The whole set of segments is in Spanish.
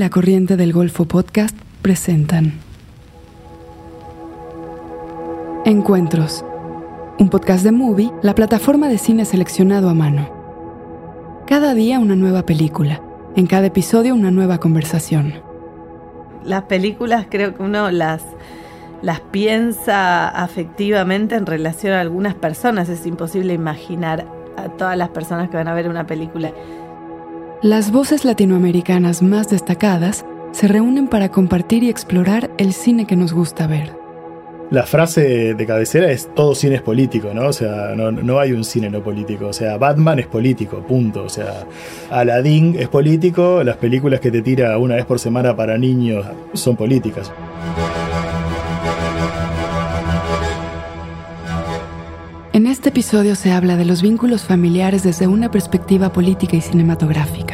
La Corriente del Golfo Podcast presentan Encuentros, un podcast de Movie, la plataforma de cine seleccionado a mano. Cada día una nueva película, en cada episodio una nueva conversación. Las películas creo que uno las, las piensa afectivamente en relación a algunas personas. Es imposible imaginar a todas las personas que van a ver una película. Las voces latinoamericanas más destacadas se reúnen para compartir y explorar el cine que nos gusta ver. La frase de cabecera es todo cine es político, ¿no? O sea, no, no, hay un cine no político. O sea, Batman es político, punto. O sea, Aladdin es político, las películas que te tira una vez por semana para niños son políticas. En este episodio se habla de los vínculos familiares desde una perspectiva política y cinematográfica.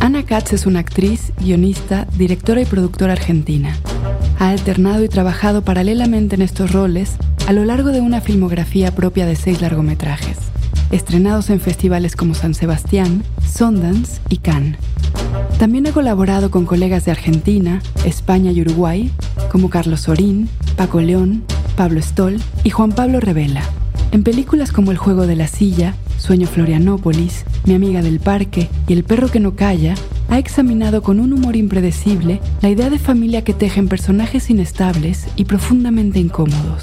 Ana Katz es una actriz, guionista, directora y productora argentina. Ha alternado y trabajado paralelamente en estos roles a lo largo de una filmografía propia de seis largometrajes, estrenados en festivales como San Sebastián, Sundance y Cannes. También ha colaborado con colegas de Argentina, España y Uruguay, como Carlos Sorín, Paco León, Pablo Stoll y Juan Pablo Revela, en películas como El juego de la silla, Sueño Florianópolis, Mi amiga del parque y El perro que no calla, ha examinado con un humor impredecible la idea de familia que tejen personajes inestables y profundamente incómodos.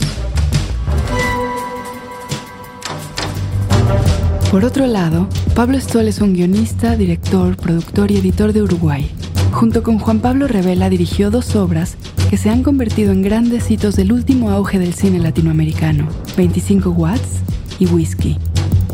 Por otro lado, Pablo Stoll es un guionista, director, productor y editor de Uruguay. Junto con Juan Pablo Revela dirigió dos obras que se han convertido en grandes hitos del último auge del cine latinoamericano, 25 Watts y Whisky.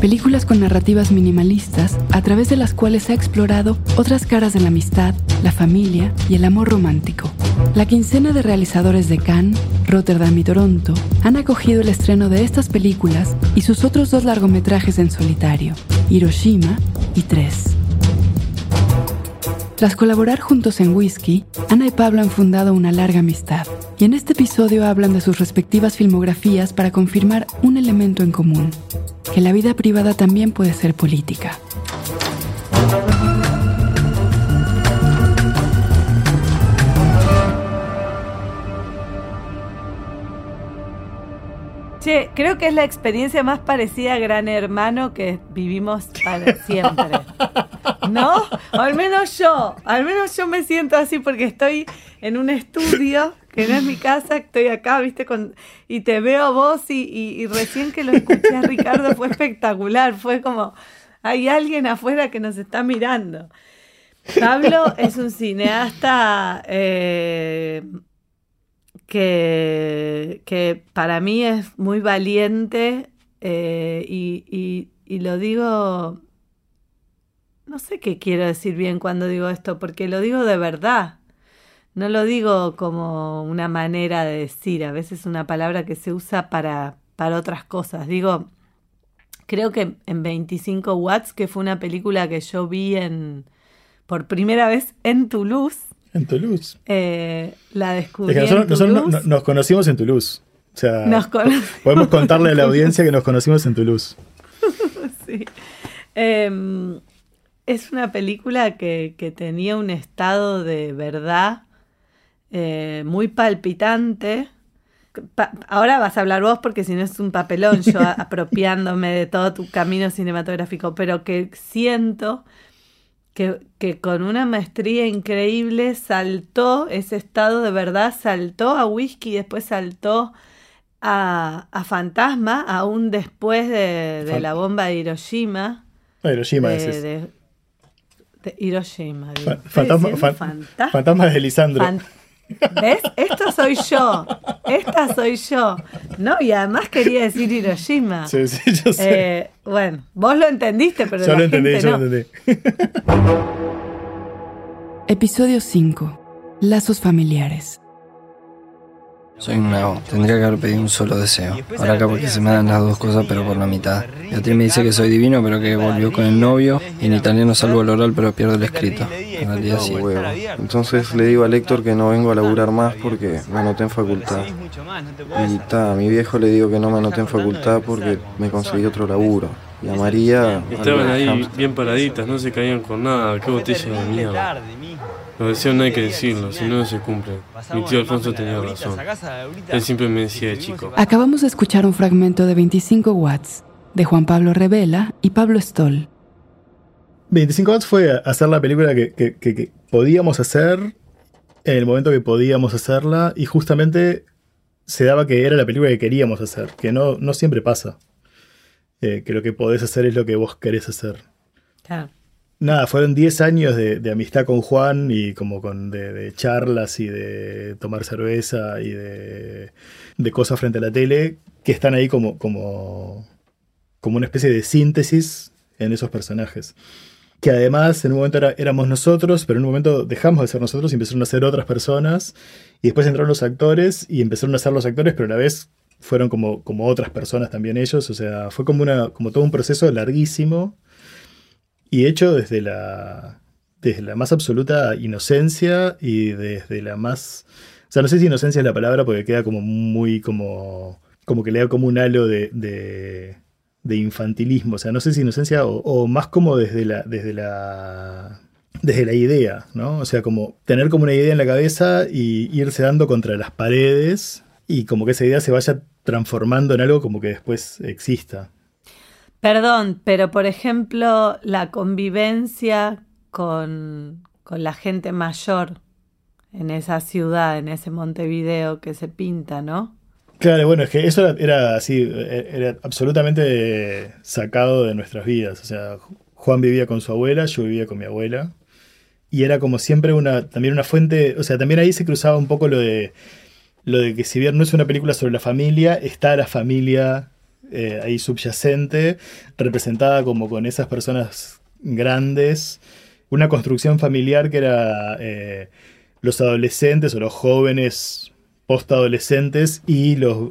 Películas con narrativas minimalistas a través de las cuales ha explorado otras caras de la amistad, la familia y el amor romántico. La quincena de realizadores de Cannes, Rotterdam y Toronto han acogido el estreno de estas películas y sus otros dos largometrajes en solitario, Hiroshima y Tres. Tras colaborar juntos en Whisky, Ana y Pablo han fundado una larga amistad, y en este episodio hablan de sus respectivas filmografías para confirmar un elemento en común, que la vida privada también puede ser política. Che, creo que es la experiencia más parecida a Gran Hermano que vivimos para siempre. ¿No? al menos yo, al menos yo me siento así porque estoy en un estudio que no es mi casa, estoy acá, viste, con, y te veo a vos y, y, recién que lo escuché a Ricardo fue espectacular, fue como, hay alguien afuera que nos está mirando. Pablo es un cineasta eh, que, que para mí es muy valiente eh, y, y, lo digo, no sé qué quiero decir bien cuando digo esto, porque lo digo de verdad. No lo digo como una manera de decir, a veces una palabra que se usa para, para otras cosas. Digo, creo que en 25 Watts, que fue una película que yo vi en, por primera vez en Toulouse, en Toulouse. Eh, la descubrí. nosotros, nos conocimos en Toulouse. O sea, podemos contarle a la audiencia que nos conocimos en Toulouse. sí. Em, es una película que, tenía un estado de verdad eh, muy palpitante. ahora vas a hablar vos porque si no es un papelón yo apropiándome de todo tu camino cinematográfico, pero que siento que, con una maestría increíble saltó ese estado de verdad, saltó a whisky y después saltó a, Fantasma, aún después de, la bomba de Hiroshima. Ah, Hiroshima es de, Hiroshima. fantasma, de Lisandro. ¿Ves? Esto soy yo. Esta soy yo. No, y además quería decir Hiroshima. Sí, sí, yo sé. Eh, bueno, vos lo entendiste, pero yo lo entendí, yo lo entendí. Episodio 5. Lazos familiares. Soy un mago, tendría que haber pedido un solo deseo. Ahora acá porque se me dan las dos cosas, pero por la mitad. Beatriz me dice que soy divino, pero que volvió con el novio. Y en italiano salvo el oral, pero pierdo el escrito. En realidad sí. Entonces le digo a Héctor que no vengo a laburar más porque me anoté en facultad. Y ta, a mi viejo le digo que no me anoté en facultad porque me conseguí otro laburo. Y a María. Estaban ahí bien paraditas, no se caían con nada, qué botella de mierda. Lo deseo no hay que decirlo, si no, no se cumple. Mi tío Alfonso tenía razón. Él siempre me decía, chico. Acabamos de escuchar un fragmento de 25 watts de Juan Pablo Revela y Pablo Stoll. 25 watts fue hacer la película que, que- que- que podíamos hacer en el momento que podíamos hacerla y justamente se daba que era la película que queríamos hacer, que no, no siempre pasa. Eh, que lo que podés hacer es lo que vos querés hacer. Claro. Nada, fueron 10 años de, de amistad con Juan y como con de, de charlas y de tomar cerveza y de, de cosas frente a la tele que están ahí como, como, como una especie de síntesis en esos personajes. Que además en un momento era- éramos nosotros, pero en un momento dejamos de ser nosotros y empezaron a ser otras personas. Y después entraron los actores y empezaron a ser los actores, pero a la vez fueron como, como otras personas también ellos. O sea, fue como, una, como todo un proceso larguísimo y hecho desde la, desde la más absoluta inocencia y desde la más... O sea, no sé si inocencia es la palabra porque queda como muy como... Como que le da como un halo de, de, de infantilismo. O sea, no sé si inocencia o, o más como desde la, desde la... Desde la idea, ¿no? O sea, como tener como una idea en la cabeza y irse dando contra las paredes y como que esa idea se vaya transformando en algo como que después exista. Perdón, pero por ejemplo, la convivencia con, con la gente mayor en esa ciudad, en ese Montevideo que se pinta, ¿no? Claro, bueno, es que eso era, era así, era absolutamente sacado de nuestras vidas. O sea, Juan vivía con su abuela, yo vivía con mi abuela. Y era como siempre una, también una fuente, o sea, también ahí se cruzaba un poco lo de, lo de que si bien no es una película sobre la familia, está la familia eh, ahí subyacente, representada como con esas personas grandes, una construcción familiar que era eh, los adolescentes o los jóvenes postadolescentes y los,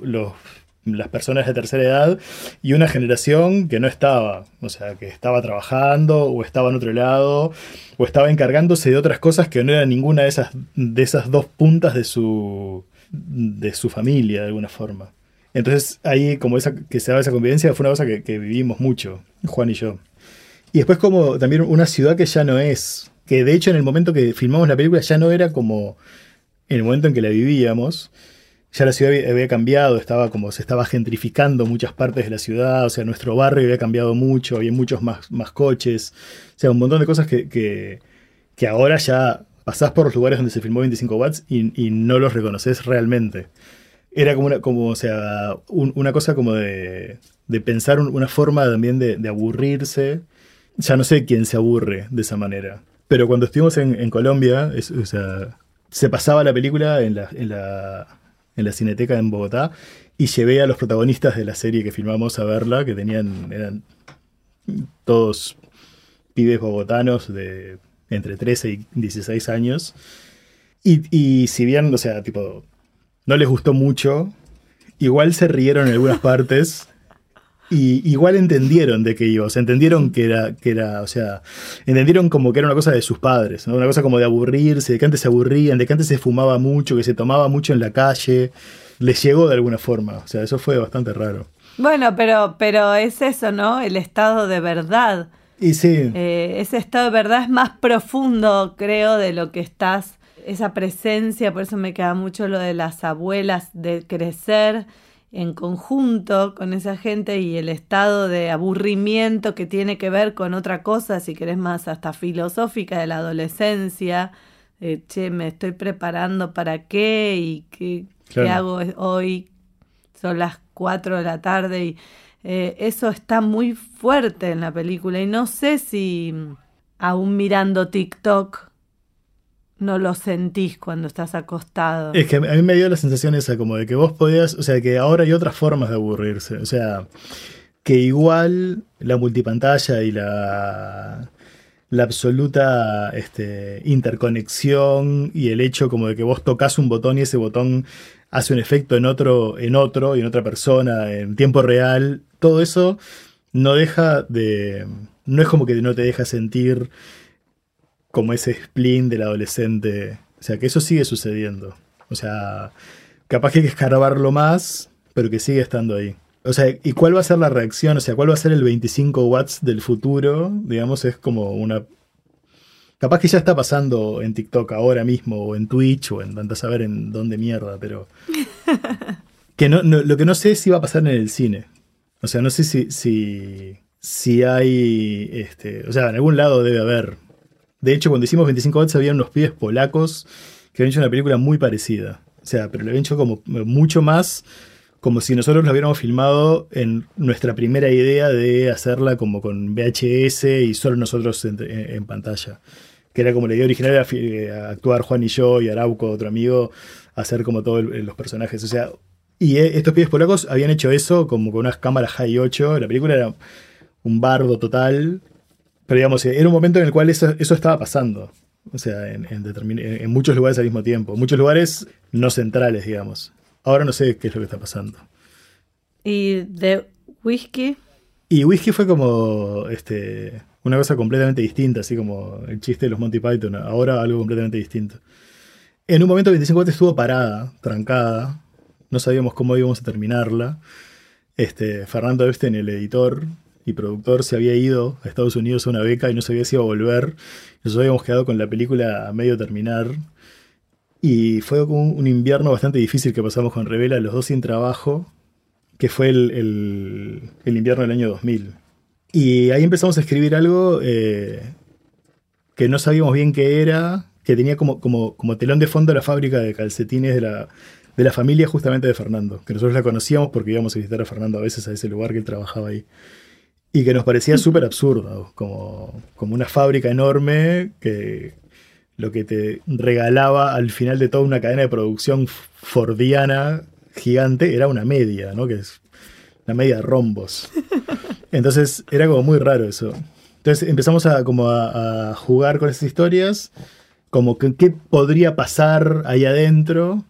las personas de tercera edad y una generación que no estaba, o sea, que estaba trabajando o estaba en otro lado o estaba encargándose de otras cosas que no eran ninguna de esas, de esas dos puntas de su, de su familia de alguna forma. Entonces ahí como esa, que se daba esa convivencia fue una cosa que, vivimos mucho, Juan y yo. Y después como también una ciudad que ya no es, que de hecho en el momento que filmamos la película ya no era como en el momento en que la vivíamos, ya la ciudad había, había cambiado, estaba como se estaba gentrificando muchas partes de la ciudad, o sea, nuestro barrio había cambiado mucho, había muchos más, más coches, o sea, un montón de cosas que, que, que ahora ya pasás por los lugares donde se filmó 25 watts y, no los reconoces realmente. Era como una, como, o sea, un- una cosa como de, de pensar un- una forma también de, aburrirse. Ya no sé quién se aburre de esa manera. Pero cuando estuvimos en, Colombia, o sea, se pasaba la película en la, en, la, en la Cineteca en Bogotá y llevé a los protagonistas de la serie que filmamos a verla, que tenían, eran todos pibes bogotanos de entre 13 y 16 años. Y, y si bien, o sea, tipo, no les gustó mucho, igual se rieron en algunas partes. Y igual entendieron de qué iba, o sea, entendieron que era, que era, o sea, entendieron como que era una cosa de sus padres. Una cosa como de aburrirse, de que antes se aburrían, de que antes se fumaba mucho, que se tomaba mucho en la calle. Les llegó de alguna forma, o sea, eso fue bastante raro. Bueno, pero, pero es eso, ¿no? El estado de verdad. Y sí, Eh, ese estado de verdad es más profundo, creo, de lo que estás, esa presencia, por eso me queda mucho lo de las abuelas, de crecer en conjunto con esa gente y el estado de aburrimiento que tiene que ver con otra cosa, si querés más hasta filosófica de la adolescencia, eh, che, me estoy preparando para qué y qué, qué hago hoy, son las 4 de la tarde y eh, eso está muy fuerte en la película y no sé si aún mirando TikTok no lo sentís cuando estás acostado. Es que a mí me dio la sensación esa, como de que vos podías, o sea, que ahora hay otras formas de aburrirse. O sea, que igual la multipantalla y la, la absoluta este, interconexión y el hecho como de que vos tocas un botón y ese botón hace un efecto en otro, en otro y en otra persona, en tiempo real, todo eso no deja de. No es como que no te deja sentir como ese spleen del adolescente. O sea, que eso sigue sucediendo. O sea, capaz que hay que escarbarlo más, pero que sigue estando ahí. O sea, ¿y cuál va a ser la reacción? O sea, ¿cuál va a ser el 25 watts del futuro? Digamos, es como una... Capaz que ya está pasando en TikTok ahora mismo, o en Twitch, o en tanto saber en dónde mierda, pero... que no, lo que no sé es si va a pasar en el cine. O sea, no sé si, si, si hay... Este, o sea, en algún lado debe haber. De hecho, cuando hicimos 25 watts había unos pibes polacos que habían hecho una película muy parecida. O sea, pero lo habían hecho como mucho más como si nosotros lo hubiéramos filmado en nuestra primera idea de hacerla como con VHS y solo nosotros en, pantalla. Que era como la idea original era eh, actuar Juan y yo y Arauco, otro amigo, hacer como todos los personajes. O sea, y eh, estos pibes polacos habían hecho eso como con unas cámaras High 8. La película era un bardo total. Pero digamos, era un momento en el cual eso, estaba pasando. O sea, en, en muchos lugares al mismo tiempo. Muchos lugares no centrales, digamos. Ahora no sé qué es lo que está pasando. ¿Y de whisky? Y whisky fue como este, una cosa completamente distinta, así como el chiste de los Monty Python. Ahora algo completamente distinto. En un momento 25 estuvo parada, trancada. No sabíamos cómo íbamos a terminarla. Este, Fernando Epstein, el editor y productor, se había ido a Estados Unidos a una beca y no sabía si iba a volver. Nos habíamos quedado con la película a medio terminar. Y fue un, invierno bastante difícil que pasamos con Revela, los dos sin trabajo, que fue el, invierno del año 2000. Y ahí empezamos a escribir algo eh, que no sabíamos bien qué era, que tenía como, como, como telón de fondo la fábrica de calcetines de la, de la familia justamente de Fernando, que nosotros la conocíamos porque íbamos a visitar a Fernando a veces a ese lugar que él trabajaba ahí. Y que nos parecía súper absurdo, como, como una fábrica enorme que, lo que te regalaba al final de toda una cadena de producción fordiana gigante era una media, ¿no? Que es la media de rombos. Entonces era como muy raro eso. Entonces empezamos a, como a, jugar con esas historias, como que qué podría pasar ahí adentro,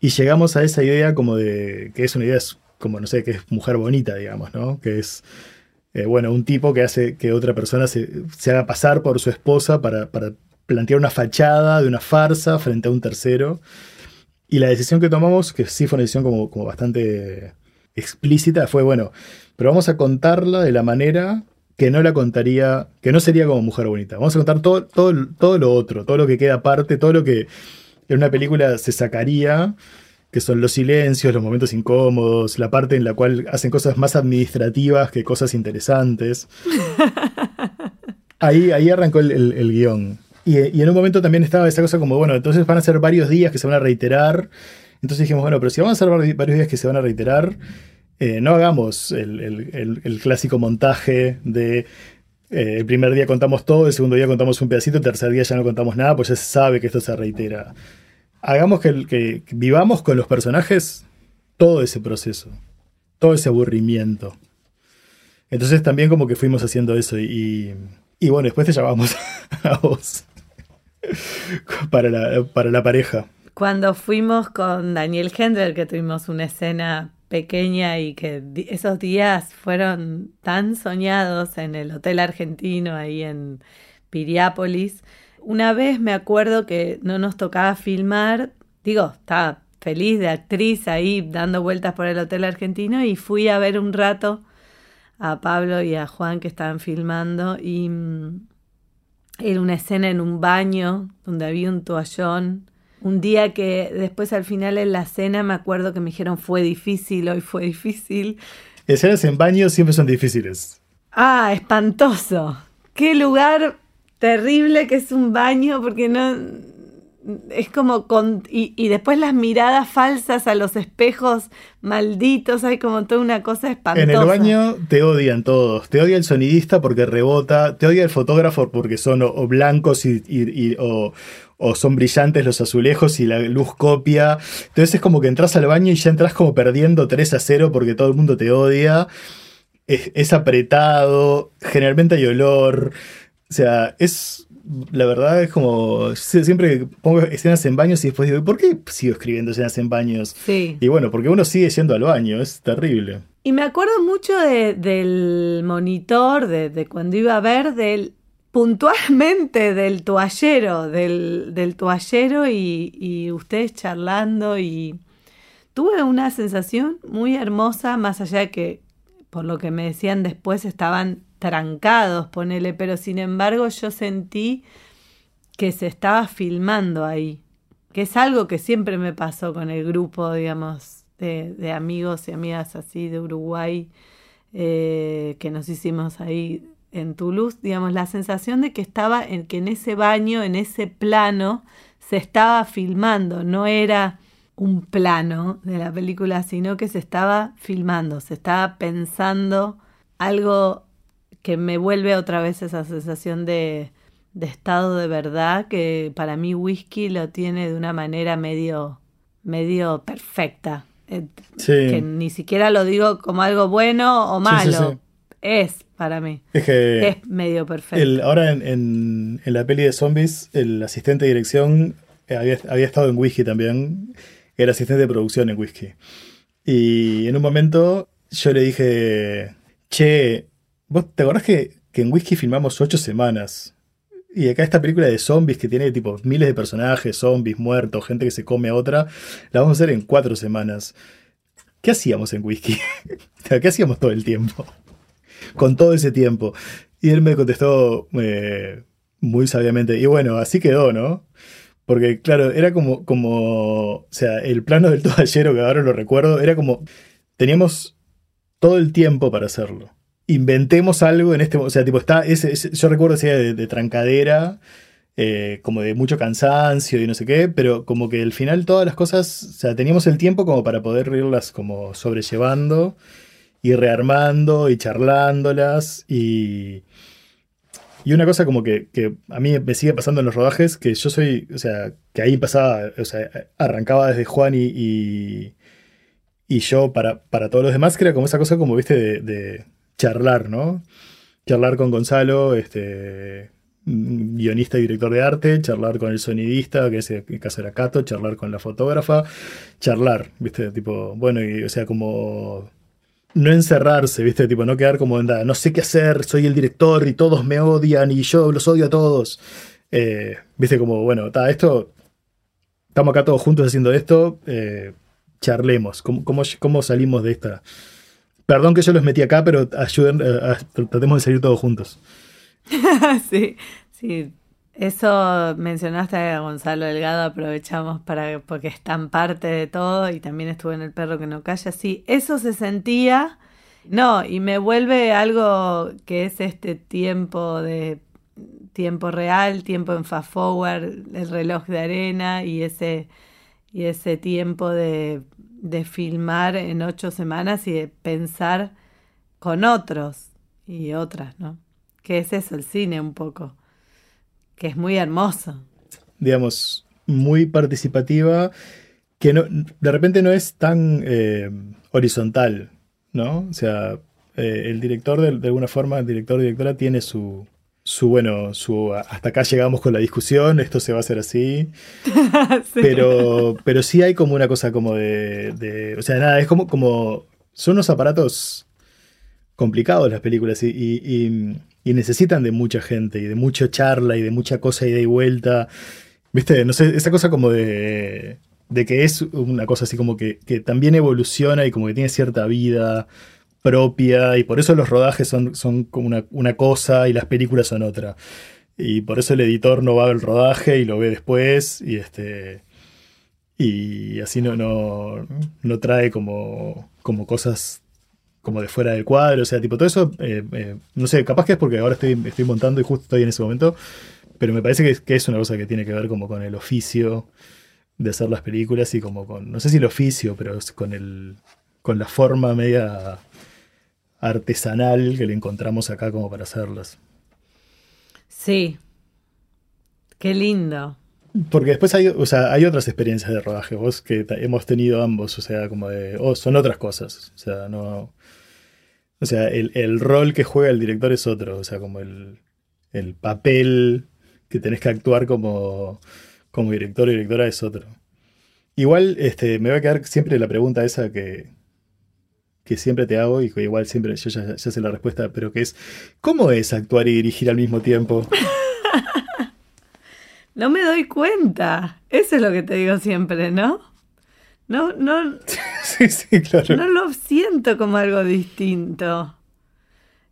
y llegamos a esa idea como de, que es una idea como, no sé, que es mujer bonita, digamos, ¿no? Que es, eh, bueno, un tipo que hace que otra persona se, se haga pasar por su esposa para, para plantear una fachada de una farsa frente a un tercero. Y la decisión que tomamos, que sí fue una decisión como, como bastante explícita, fue, bueno, pero vamos a contarla de la manera que no la contaría, que no sería como Mujer Bonita. Vamos a contar todo, todo, todo lo otro, todo lo que queda aparte, todo lo que en una película se sacaría, que son los silencios, los momentos incómodos, la parte en la cual hacen cosas más administrativas que cosas interesantes. Ahí, ahí arrancó el, el guion. Y, en un momento también estaba esa cosa como, bueno, entonces van a ser varios días que se van a reiterar. Entonces dijimos, bueno, pero si vamos a hacer varios días que se van a reiterar, eh, no hagamos el, clásico montaje de eh, el primer día contamos todo, el segundo día contamos un pedacito, el tercer día ya no contamos nada, pues ya se sabe que esto se reitera. Hagamos que, vivamos con los personajes todo ese proceso, todo ese aburrimiento. Entonces también como que fuimos haciendo eso y, bueno, después te llamamos a vos. para, la, para la pareja. Cuando fuimos con Daniel Hendler, que tuvimos una escena pequeña y que esos días fueron tan soñados en el Hotel Argentino ahí en Piriápolis. Una vez me acuerdo que no nos tocaba filmar, digo, estaba feliz de actriz ahí dando vueltas por el Hotel Argentino y fui a ver un rato a Pablo y a Juan que estaban filmando y mm, era una escena en un baño donde había un toallón. Un día que después al final en la cena me acuerdo que me dijeron fue difícil, hoy fue difícil. Escenas en baño siempre son difíciles. Ah, espantoso. Qué lugar terrible que es un baño porque no, es como con, y, después las miradas falsas a los espejos malditos, hay como toda una cosa espantosa. En el baño te odian todos, te odia el sonidista porque rebota, te odia el fotógrafo porque son o, blancos y, o, son brillantes los azulejos y la luz copia. Entonces es como que entras al baño y ya entras como perdiendo 3 a 0 porque todo el mundo te odia. Es, es apretado, generalmente hay olor. O sea, es la verdad es como, siempre pongo escenas en baños y después digo, ¿por qué sigo escribiendo escenas en baños? Sí. Y bueno, porque uno sigue yendo al baño, es terrible. Y me acuerdo mucho del monitor, de, cuando iba a ver, del puntualmente del toallero, del, del toallero y, y ustedes charlando y tuve una sensación muy hermosa, más allá de que, por lo que me decían después, estaban trancados, ponele, pero sin embargo yo sentí que se estaba filmando ahí, que es algo que siempre me pasó con el grupo, digamos, de, amigos y amigas así de Uruguay, eh, que nos hicimos ahí en Toulouse, digamos, la sensación de que estaba en que en ese baño, en ese plano, se estaba filmando, no era un plano de la película, sino que se estaba filmando, se estaba pensando algo que me vuelve otra vez esa sensación de, estado de verdad que para mí whisky lo tiene de una manera medio, medio perfecta. Eh, que ni siquiera lo digo como algo bueno o malo. es para mí. Es que es medio perfecto. ahora en, en, la peli de zombies, el asistente de dirección eh, había, había estado en whisky también era asistente de producción en Whisky. Y en un momento yo le dije, che, ¿vos te acordás que, en Whisky filmamos ocho semanas? Y acá esta película de zombies que tiene tipo miles de personajes, zombies, muertos, gente que se come a otra, la vamos a hacer en cuatro semanas. ¿Qué hacíamos en Whisky? ¿Qué hacíamos todo el tiempo? Con todo ese tiempo. Y él me contestó eh, muy sabiamente, y bueno, así quedó, ¿no? Porque, claro, era como, como, o sea, el plano del toallero, que ahora lo recuerdo, era como, teníamos todo el tiempo para hacerlo. Inventemos algo en este, o sea, tipo, está, ese, yo recuerdo ese de, de trancadera, eh, como de mucho cansancio y no sé qué, pero como que al final todas las cosas, o sea, teníamos el tiempo como para poder irlas como sobrellevando y rearmando y charlándolas y y una cosa como que, a mí me sigue pasando en los rodajes, que yo soy, o sea, que ahí pasaba, o sea, arrancaba desde Juan y, y, yo para, para todos los demás, que era como esa cosa como, viste, de, charlar, ¿no? Charlar con Gonzalo, este guionista y director de arte, charlar con el sonidista, que es el caso era Cato, charlar con la fotógrafa, charlar, ¿viste? Tipo, bueno, o sea, como no encerrarse, ¿viste? Tipo, no quedar como, anda, no sé qué hacer, soy el director y todos me odian y yo los odio a todos. Eh, ¿Viste? Como, bueno, está, esto, estamos acá todos juntos haciendo esto, eh, charlemos, ¿Cómo, ¿cómo, salimos de esta? Perdón que yo los metí acá, pero ayuden, eh, tratemos de salir todos juntos. sí, sí, eso mencionaste a Gonzalo Delgado, aprovechamos para porque es tan parte de todo y también estuve en el perro que no calla. Sí, eso se sentía. No, y me vuelve algo que es este tiempo de tiempo real, tiempo en fast forward, el reloj de arena y ese y ese tiempo de, de filmar en ocho semanas y de pensar con otros y otras, ¿no? Que es eso, el cine un poco que es muy hermoso. Digamos, muy participativa, que no, de repente no es tan eh, horizontal, ¿no? O sea, eh, el director, de, alguna forma, el director o directora tiene su, su, bueno, su, hasta acá llegamos con la discusión, esto se va a hacer así. Pero, pero sí hay como una cosa como de, o sea, nada, es como, como, son unos aparatos complicados las películas y y necesitan de mucha gente y de mucha charla y de mucha cosa ida y vuelta. ¿Viste? No sé, esa cosa como de, de que es una cosa así como que, también evoluciona y como que tiene cierta vida propia y por eso los rodajes son, son como una, cosa y las películas son otra. Y por eso el editor no va al rodaje y lo ve después y este y así no, no, no trae como, como cosas como de fuera del cuadro, o sea, tipo todo eso, eh, eh, no sé, capaz que es porque ahora estoy, estoy montando y justo estoy en ese momento, pero me parece que es, una cosa que tiene que ver como con el oficio de hacer las películas y como con, no sé si el oficio, pero con el, con la forma media artesanal que le encontramos acá como para hacerlas. Sí, qué lindo. Porque después hay, o sea, hay otras experiencias de rodaje, vos que hemos tenido ambos, o sea, como de, oh, son otras cosas, o sea, no, o sea, el, rol que juega el director es otro, o sea, como el, papel que tenés que actuar como, como director o directora es otro. Igual este, me va a quedar siempre la pregunta esa que, que siempre te hago y que igual siempre yo ya, ya sé la respuesta, pero que es, ¿cómo es actuar y dirigir al mismo tiempo? no me doy cuenta. Eso es lo que te digo siempre, ¿no? No, no, Sí, sí, claro. No lo siento como algo distinto.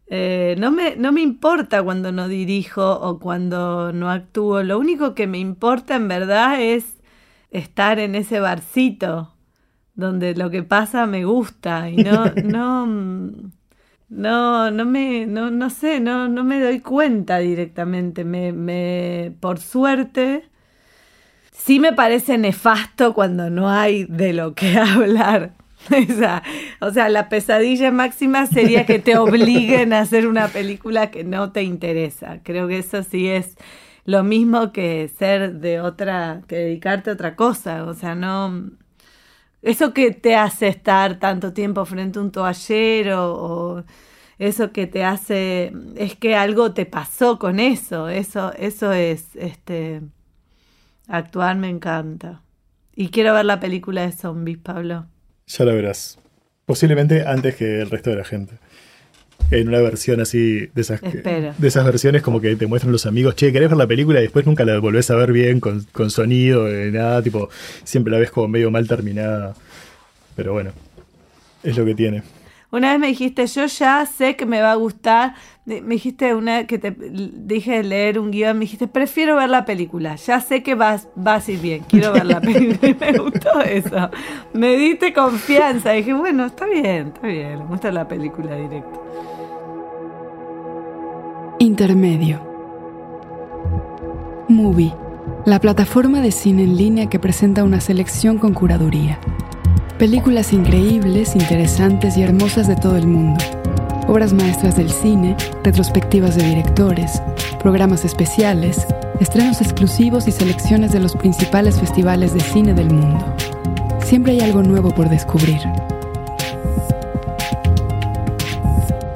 Eh, no, me, no me importa cuando no dirijo o cuando no actúo. Lo único que me importa en verdad es estar en ese barcito donde lo que pasa me gusta y no, no, no, no me, no, no sé, no, no me doy cuenta directamente. Me, me, por suerte, sí me parece nefasto cuando no hay de lo que hablar. o sea, la pesadilla máxima sería que te obliguen a hacer una película que no te interesa. Creo que eso sí es lo mismo que ser de otra, que dedicarte a otra cosa. O sea, no. Eso que te hace estar tanto tiempo frente a un toallero o eso que te hace es que algo te pasó con eso. Eso, eso es este actuar me encanta. Y quiero ver la película de zombies, Pablo. Ya lo verás. Posiblemente antes que el resto de la gente. En una versión así de esas, de esas versiones como que te muestran los amigos, che, ¿querés ver la película? Y después nunca la volvés a ver bien con, con sonido, eh, nada, tipo, siempre la ves como medio mal terminada. Pero bueno, es lo que tiene. Una vez me dijiste, yo ya sé que me va a gustar. Me dijiste una que te dije leer un guion, me dijiste, prefiero ver la película. Ya sé que vas, vas a ir bien, quiero ver la película. Y me gustó eso. Me diste confianza. dije, bueno, está bien, está bien. Muestra la película directo. Intermedio. Movie, la plataforma de cine en línea que presenta una selección con curaduría Películas increíbles, interesantes y hermosas de todo el mundo. Obras maestras del cine, retrospectivas de directores, programas especiales, estrenos exclusivos y selecciones de los principales festivales de cine del mundo. Siempre hay algo nuevo por descubrir.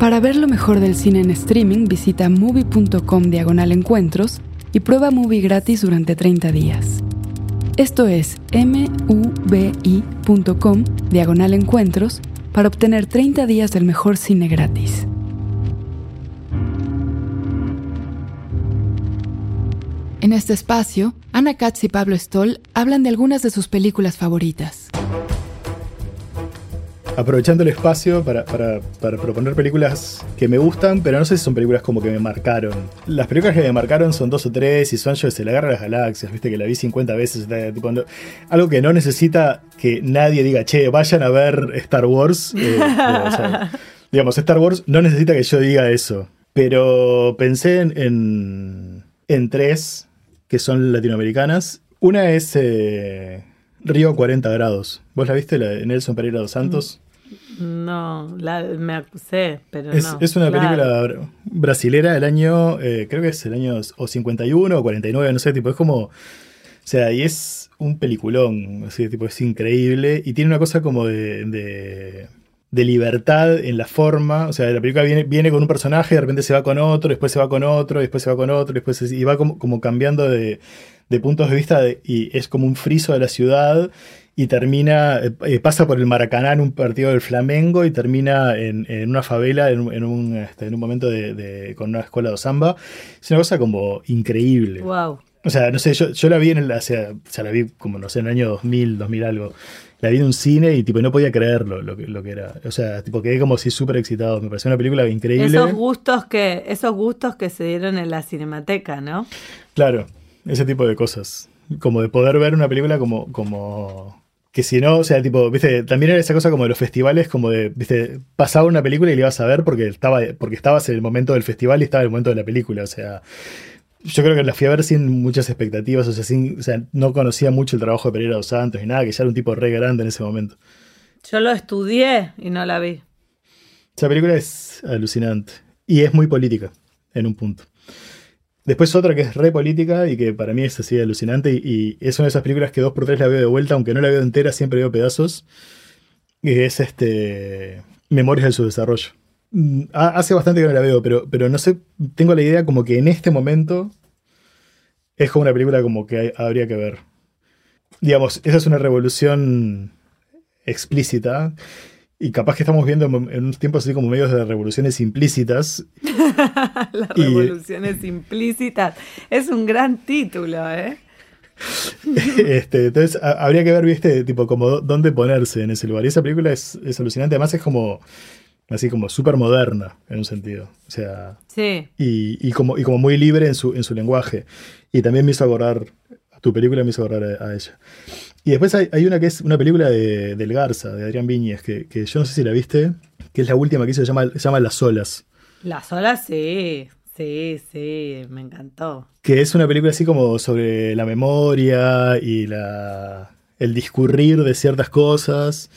Para ver lo mejor del cine en streaming, visita movie.com diagonal encuentros y prueba movie gratis durante 30 días. Esto es mubi.com diagonal encuentros para obtener 30 días del mejor cine gratis. En este espacio, Ana Katz y Pablo Stoll hablan de algunas de sus películas favoritas aprovechando el espacio para, proponer películas que me gustan, pero no sé si son películas como que me marcaron. Las películas que me marcaron son dos o tres y son yo se la agarra las galaxias, viste que la vi 50 veces. algo que no necesita que nadie diga, che, vayan a ver Star Wars. Eh, digamos, Star Wars no necesita que yo diga eso. Pero pensé en, en, tres que son latinoamericanas. Una es eh, Río 40 grados. ¿Vos la viste, la de Nelson Pereira dos Santos? No, la, me acusé, pero es, no. Es una película brasilera del año, eh, creo que es el año o 51 o 49, no sé, tipo, es como, o sea, y es un peliculón, así, tipo, es increíble y tiene una cosa como de, de, libertad en la forma, o sea, la película viene, viene con un personaje, de repente se va con otro, después se va con otro, después se va con otro, después y va como, como cambiando de, de puntos de vista y es como un friso de la ciudad y termina, eh, eh, pasa por el Maracaná en un partido del Flamengo y termina en, una favela en, un, este, en un momento de, con una escuela de samba. Es una cosa como increíble. Wow. O sea, no sé, yo, yo la vi en el, o sea, la vi como, no sé, en el año 2000, 2000 algo. La vi en un cine y tipo no podía creerlo lo que, lo que era. O sea, tipo quedé como si súper excitado. Me pareció una película increíble. Esos gustos que, esos gustos que se dieron en la cinemateca, ¿no? Claro, ese tipo de cosas. Como de poder ver una película como, como, que si no, o sea, tipo, viste, también era esa cosa como de los festivales, como de, viste, pasaba una película y la ibas a ver porque, estaba, porque estabas en el momento del festival y estaba en el momento de la película, o sea, yo creo que la fui a ver sin muchas expectativas, o sea, sin, o sea, no conocía mucho el trabajo de Pereira dos Santos y nada, que ya era un tipo re grande en ese momento. Yo lo estudié y no la vi. Esa película es alucinante y es muy política en un punto. Después otra que es re política y que para mí es así alucinante y, es una de esas películas que dos por tres la veo de vuelta, aunque no la veo entera, siempre veo pedazos. Y es este Memorias del Subdesarrollo. Mm, hace bastante que no la veo, pero, pero no sé, tengo la idea como que en este momento es como una película como que habría que ver. Digamos, esa es una revolución explícita y capaz que estamos viendo en unos tiempos así como medios de revoluciones implícitas. Las revoluciones implícitas. Es un gran título, ¿eh? este, entonces habría que ver, viste, tipo, como dónde ponerse en ese lugar. Y esa película es, es alucinante. Además es como así como súper moderna en un sentido. O sea. Sí. Y, y, como, y como muy libre en su, en su lenguaje. Y también me hizo acordar, tu película me hizo acordar a, ella. Y después hay, hay, una que es una película de, del Garza, de Adrián Viñez, que, que, yo no sé si la viste, que es la última que hizo, se llama, se llama Las Olas. Las Olas, sí. Sí, sí, me encantó. Que es una película así como sobre la memoria y la, el discurrir de ciertas cosas.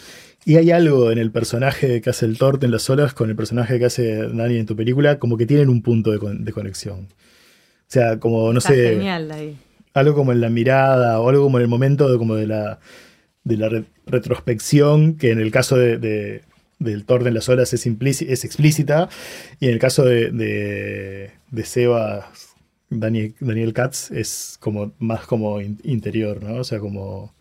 Y hay algo en el personaje que hace el Tort en las olas con el personaje que hace Dani en tu película, como que tienen un punto de, conexión. O sea, como, no Está sé. Genial ahí. Algo como en la mirada, o algo como en el momento de, como de la, de la retrospección, que en el caso de, del Tort en las olas es, es explícita, y en el caso de, de, Seba, Daniel, Daniel Katz, es como más como interior, ¿no? O sea, como.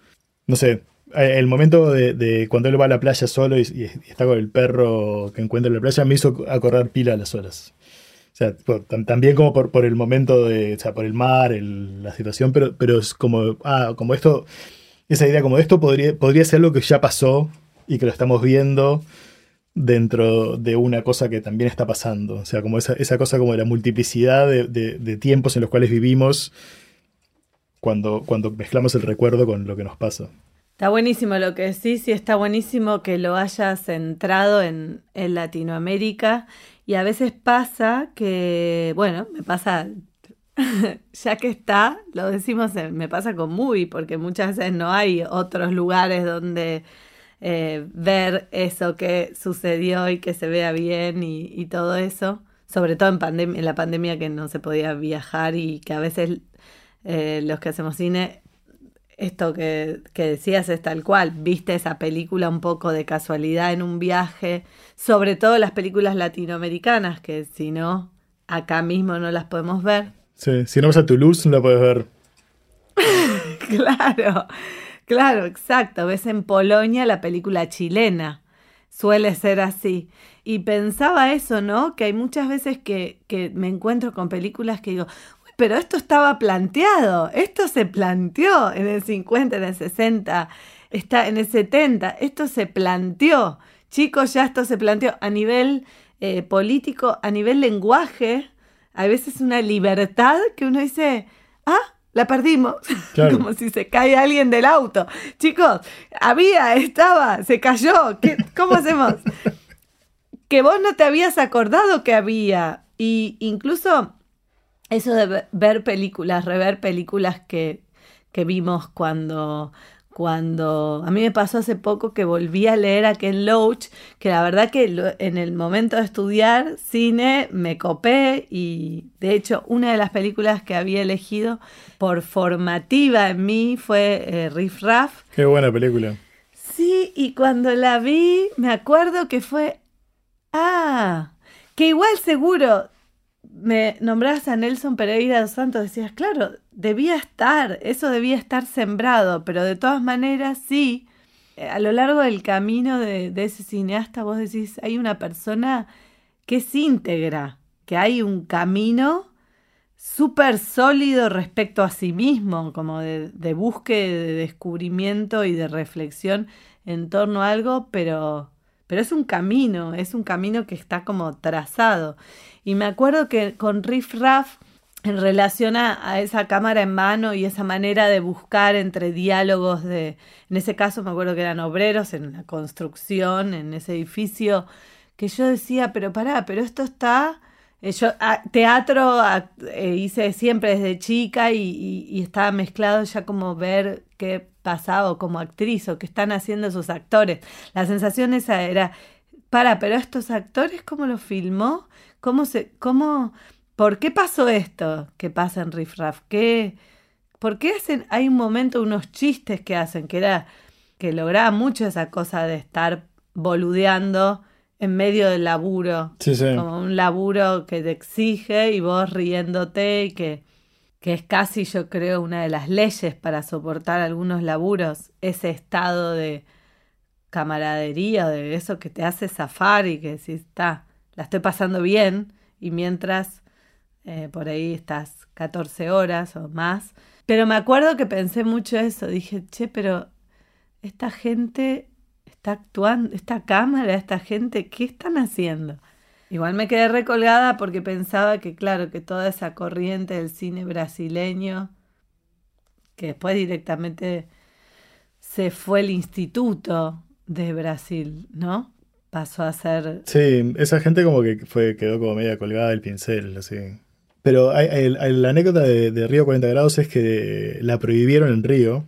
No sé, eh, el momento de, cuando él va a la playa solo y, está con el perro que encuentra en la playa me hizo acordar pila a las horas. O sea, también como por, el momento o sea, por el mar, la situación, pero, pero es como, ah, como esto, esa idea como esto podría, podría ser lo que ya pasó y que lo estamos viendo dentro de una cosa que también está pasando. O sea, como esa, esa cosa como de la multiplicidad de, tiempos en los cuales vivimos cuando, cuando mezclamos el recuerdo con lo que nos pasa. Está buenísimo lo que decís y está buenísimo que lo hayas centrado en, en Latinoamérica y a veces pasa que, bueno, me pasa, ya que está, lo decimos, me pasa con Movie, porque muchas veces no hay otros lugares donde eh, ver eso que sucedió y que se vea bien y, todo eso, sobre todo en, en la pandemia que no se podía viajar y que a veces eh, los que hacemos cine esto que, decías es tal cual, viste esa película un poco de casualidad en un viaje, sobre todo las películas latinoamericanas, que si no, acá mismo no las podemos ver. Sí, si no vas a Toulouse no la puedes ver. claro, claro, exacto. Ves en Polonia la película chilena. Suele ser así. Y pensaba eso, ¿no? Que hay muchas veces que, que me encuentro con películas que digo, pero esto estaba planteado, esto se planteó en el 50, en el 60, está en el 70, esto se planteó. Chicos, ya esto se planteó a nivel eh, político, a nivel lenguaje. A veces una libertad que uno dice, ah, la perdimos. Como si se cae alguien del auto. Chicos, había, estaba, se cayó. ¿Qué, ¿Cómo hacemos? que vos no te habías acordado que había. Y incluso eso de ver películas, rever películas que, que vimos cuando, cuando a mí me pasó hace poco que volví a leer a Ken Loach, que la verdad que en el momento de estudiar cine me copé y de hecho una de las películas que había elegido por formativa en mí fue eh, Riff Raff. Qué buena película. Sí, y cuando la vi me acuerdo que fue, ah, que igual seguro me nombrabas a Nelson Pereira dos Santos, decías, claro, debía estar, eso debía estar sembrado, pero de todas maneras sí, eh, a lo largo del camino de, de ese cineasta vos decís, hay una persona que es íntegra, que hay un camino súper sólido respecto a sí mismo, como de, de búsqueda, de descubrimiento y de reflexión en torno a algo, pero, pero es un camino, es un camino que está como trazado. Y me acuerdo que con Riff Raff, en relación a, esa cámara en mano y esa manera de buscar entre diálogos de, en ese caso me acuerdo que eran obreros en la construcción, en ese edificio, que yo decía, pero pará, pero esto está... Eh, yo teatro eh, hice siempre desde chica y, y, estaba mezclado ya como ver qué pasaba como actriz o qué están haciendo sus actores. La sensación esa era, para, pero estos actores, ¿cómo lo filmó? ¿Cómo se, cómo, por qué pasó esto que pasa en Riff Raff? ¿Qué, ¿Por qué hacen, hay un momento, unos chistes que hacen, que era, que lograba mucho esa cosa de estar boludeando en medio del laburo. Como un laburo que te exige y vos riéndote y que, que es casi, yo creo, una de las leyes para soportar algunos laburos, ese estado de camaradería, de eso que te hace zafar y que si está, la estoy pasando bien y mientras eh, por ahí estás 14 horas o más Pero me acuerdo que pensé mucho eso. Dije, che, pero esta gente está actuando, esta cámara, esta gente, ¿qué están haciendo? Igual me quedé recolgada porque pensaba que, claro, que toda esa corriente del cine brasileño, que después directamente se fue el instituto de Brasil, ¿no? Pasó a ser... Sí, esa gente como que fue, quedó como media colgada del pincel, así. Pero hay, la anécdota de, Río 40 grados es que la prohibieron en Río.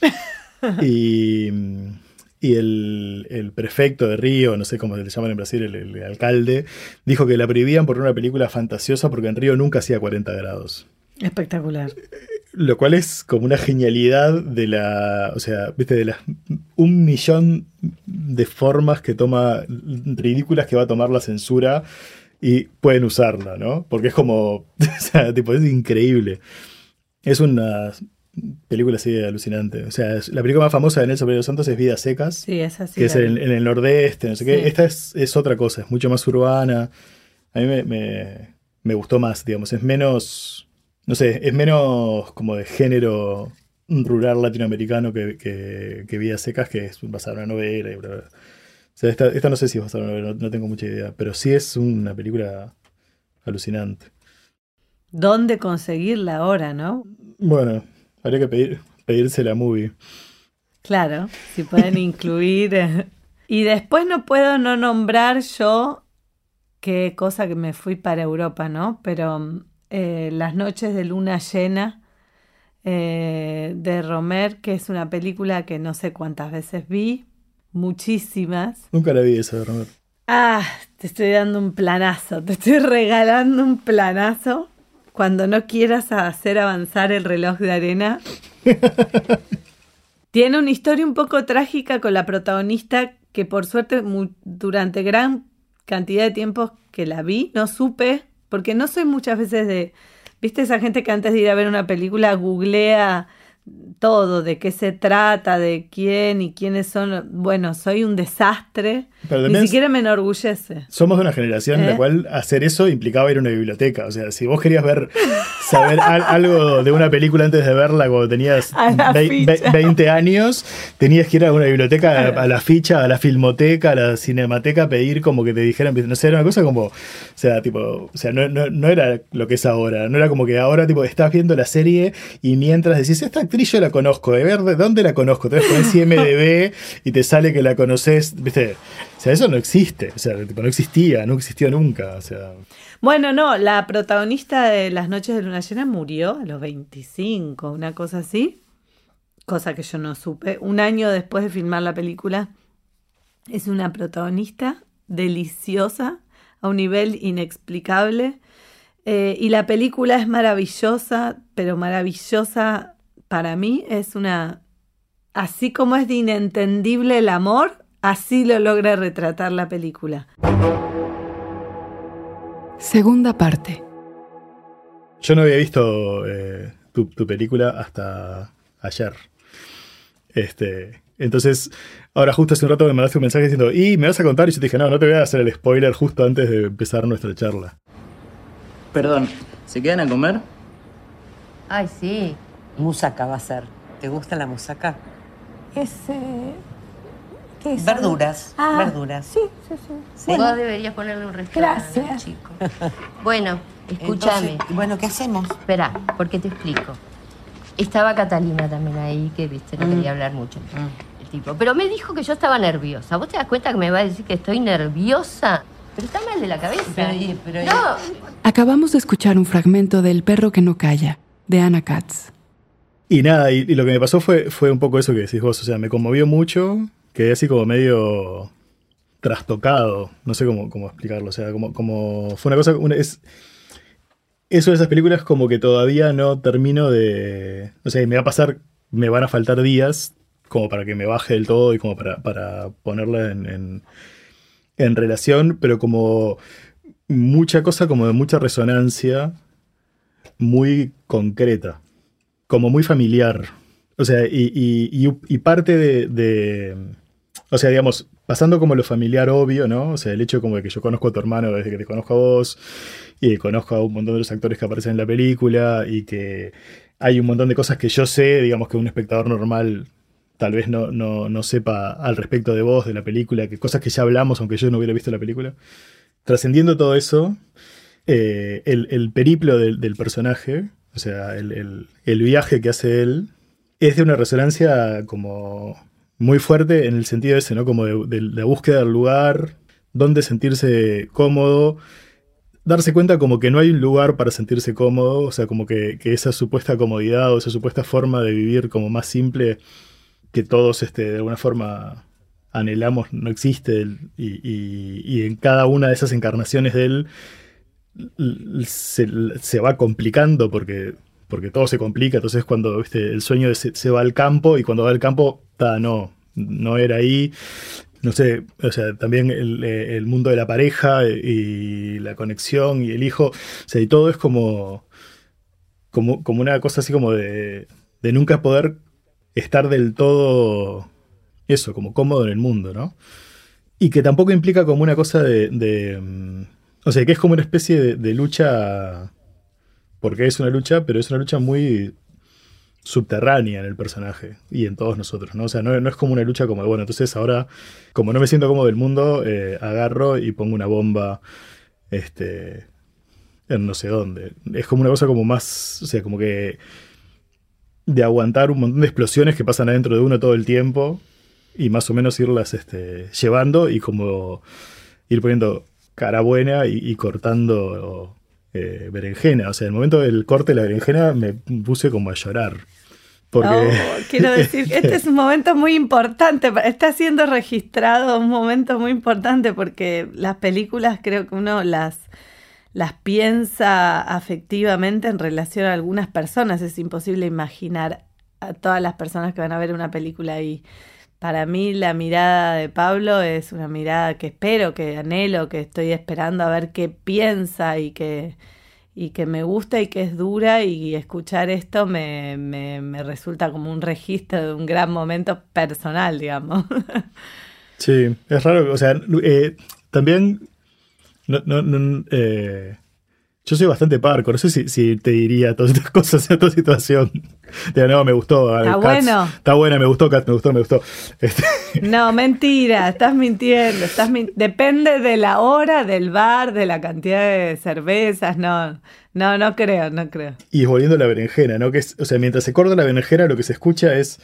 y, y el, prefecto de Río, no sé cómo se le llaman en Brasil, el, alcalde, dijo que la prohibían por una película fantasiosa porque en Río nunca hacía 40 grados. Espectacular. Lo cual es como una genialidad de la. O sea, viste, de las. Un millón de formas que toma. ridículas que va a tomar la censura y pueden usarla, ¿no? Porque es como. O sea, tipo, es increíble. Es una película así alucinante. O sea, la película más famosa de Nelson Pedro Santos es Vidas Secas. Sí, es así. Que es en, el nordeste, no sé qué. Esta es, otra cosa, es mucho más urbana. A mí me, gustó más, digamos. Es menos. No sé, es menos como de género rural latinoamericano que, que, Vidas Secas, que es basada en una novela y O sea, esta, no sé si es basada en una novela, no tengo mucha idea. Pero sí es una película alucinante. ¿Dónde conseguirla ahora, no? Bueno, Habría que pedir, pedirse la movie. Claro, si pueden incluir. Eh. Y después no puedo no nombrar yo, qué cosa que me fui para Europa, ¿no? Pero eh, Las noches de luna llena eh, de Romer, que es una película que no sé cuántas veces vi, muchísimas. Nunca la vi esa de Romer. Ah, te estoy dando un planazo, te estoy regalando un planazo cuando no quieras hacer avanzar el reloj de arena. Tiene una historia un poco trágica con la protagonista que por suerte durante gran cantidad de tiempo que la vi, no supe, porque no soy muchas veces de, viste esa gente que antes de ir a ver una película googlea todo, de qué se trata, de quién y quiénes son. Bueno, soy un desastre. Ni siquiera me enorgullece. Somos de una generación en la ¿Eh? cual hacer eso implicaba ir a una biblioteca. O sea, si vos querías ver, saber algo de una película antes de verla cuando tenías 20 años, tenías que ir a una biblioteca, a, la ficha, a la filmoteca, a la cinemateca, pedir como que te dijeran, no sé, era una cosa como, o sea, tipo, o sea, no, no era lo que es ahora. No era como que ahora, tipo, estás viendo la serie y mientras decís, esta actriz yo la conozco, de ver de dónde la conozco. Te pones IMDB y te sale que la conoces, ¿viste? O sea, eso no existe, o sea, no existía, no existió nunca, o sea. Bueno, no, la protagonista de Las noches de luna llena murió a los 25, una cosa así, cosa que yo no supe. Un año después de filmar la película, es una protagonista deliciosa, a un nivel inexplicable. Eh, y la película es maravillosa, pero maravillosa para mí es una, así como es de inentendible el amor, así lo logra retratar la película. Segunda parte. Yo no había visto eh, tu, película hasta ayer. Este, entonces, ahora justo hace un rato me mandaste un mensaje diciendo, y me vas a contar, y yo te dije, no, no te voy a hacer el spoiler justo antes de empezar nuestra charla. Perdón, ¿se quedan a comer? Ay, sí. Musaca va a ser. ¿Te gusta la musaca? Es. ¿Qué es? Verduras. Ah, verduras. Sí, sí, sí. Vos deberías ponerle un restaurante. Gracias. Chico. Bueno, escúchame. bueno, ¿qué hacemos? Espera, porque te explico. Estaba Catalina también ahí, que viste, no mm. quería hablar mucho. Mm. El tipo. Pero me dijo que yo estaba nerviosa. ¿Vos te das cuenta que me va a decir que estoy nerviosa? Pero está mal de la cabeza. Pero, no. Acabamos de escuchar un fragmento del perro que no calla, de Anna Katz. Y nada, y, lo que me pasó fue, fue un poco eso que decís vos, o sea, me conmovió mucho, quedé así como medio trastocado, no sé cómo, cómo explicarlo, o sea, como, como fue una cosa, es, eso de esas películas como que todavía no termino de, o sea, me va a pasar, me van a faltar días como para que me baje del todo y como para, para ponerla en, en, en relación, pero como mucha cosa como de mucha resonancia, muy concreta como muy familiar. O sea, y, parte de, O sea, digamos, pasando como lo familiar obvio, ¿no? O sea, el hecho como de que yo conozco a tu hermano desde que te conozco a vos, y conozco a un montón de los actores que aparecen en la película, y que hay un montón de cosas que yo sé, digamos que un espectador normal tal vez no, no, no sepa al respecto de vos, de la película, que cosas que ya hablamos, aunque yo no hubiera visto la película. Trascendiendo todo eso, eh, el, el, periplo del, del, personaje, o sea, el, el, el, viaje que hace él, es de una resonancia como muy fuerte en el sentido ese, ¿no? Como de, de la búsqueda del lugar, donde sentirse cómodo, darse cuenta como que no hay un lugar para sentirse cómodo, o sea, como que, que, esa supuesta comodidad o esa supuesta forma de vivir como más simple que todos este, de alguna forma anhelamos no existe y, y, y, en cada una de esas encarnaciones de él se, va complicando porque, porque todo se complica, entonces cuando el sueño se, va al campo y cuando va al campo, no, no era ahí, no sé, o sea, también el, el, mundo de la pareja y la conexión y el hijo, o sea, y todo es como, como, como una cosa así como de, de nunca poder estar del todo, eso, como cómodo en el mundo, ¿no? Y que tampoco implica como una cosa de, de o sea, que es como una especie de, lucha, porque es una lucha, pero es una lucha muy subterránea en el personaje y en todos nosotros, ¿no? O sea, no, es como una lucha como, bueno, entonces ahora, como no me siento cómodo del mundo, eh, agarro y pongo una bomba, este, en no sé dónde. Es como una cosa como más, o sea, como que de aguantar un montón de explosiones que pasan adentro de uno todo el tiempo y más o menos irlas este, llevando y como ir poniendo cara buena y cortando eh, berenjena. O sea, en el momento del corte de la berenjena me puse como a llorar. Porque... No, quiero decir que este es un momento muy importante, está siendo registrado un momento muy importante porque las películas creo que uno las, las piensa afectivamente en relación a algunas personas, es imposible imaginar a todas las personas que van a ver una película ahí. Para mí la mirada de Pablo es una mirada que espero, que anhelo, que estoy esperando a ver qué piensa y que, y que me gusta y que es dura y escuchar esto me, me, me resulta como un registro de un gran momento personal, digamos. Sí, es raro, o sea, eh, también no, no, no eh, yo soy bastante parco, no sé si, si te diría todas estas cosas en tu situación. Digo, no, me gustó. Está Cats, bueno. Está buena, me gustó, me gustó, me gustó. Este. No, mentira, estás mintiendo. Estás min Depende de la hora, del bar, de la cantidad de cervezas, no. No, no creo, no creo. Y volviendo a la berenjena, ¿no? Que es, o sea, mientras se corta la berenjena, lo que se escucha es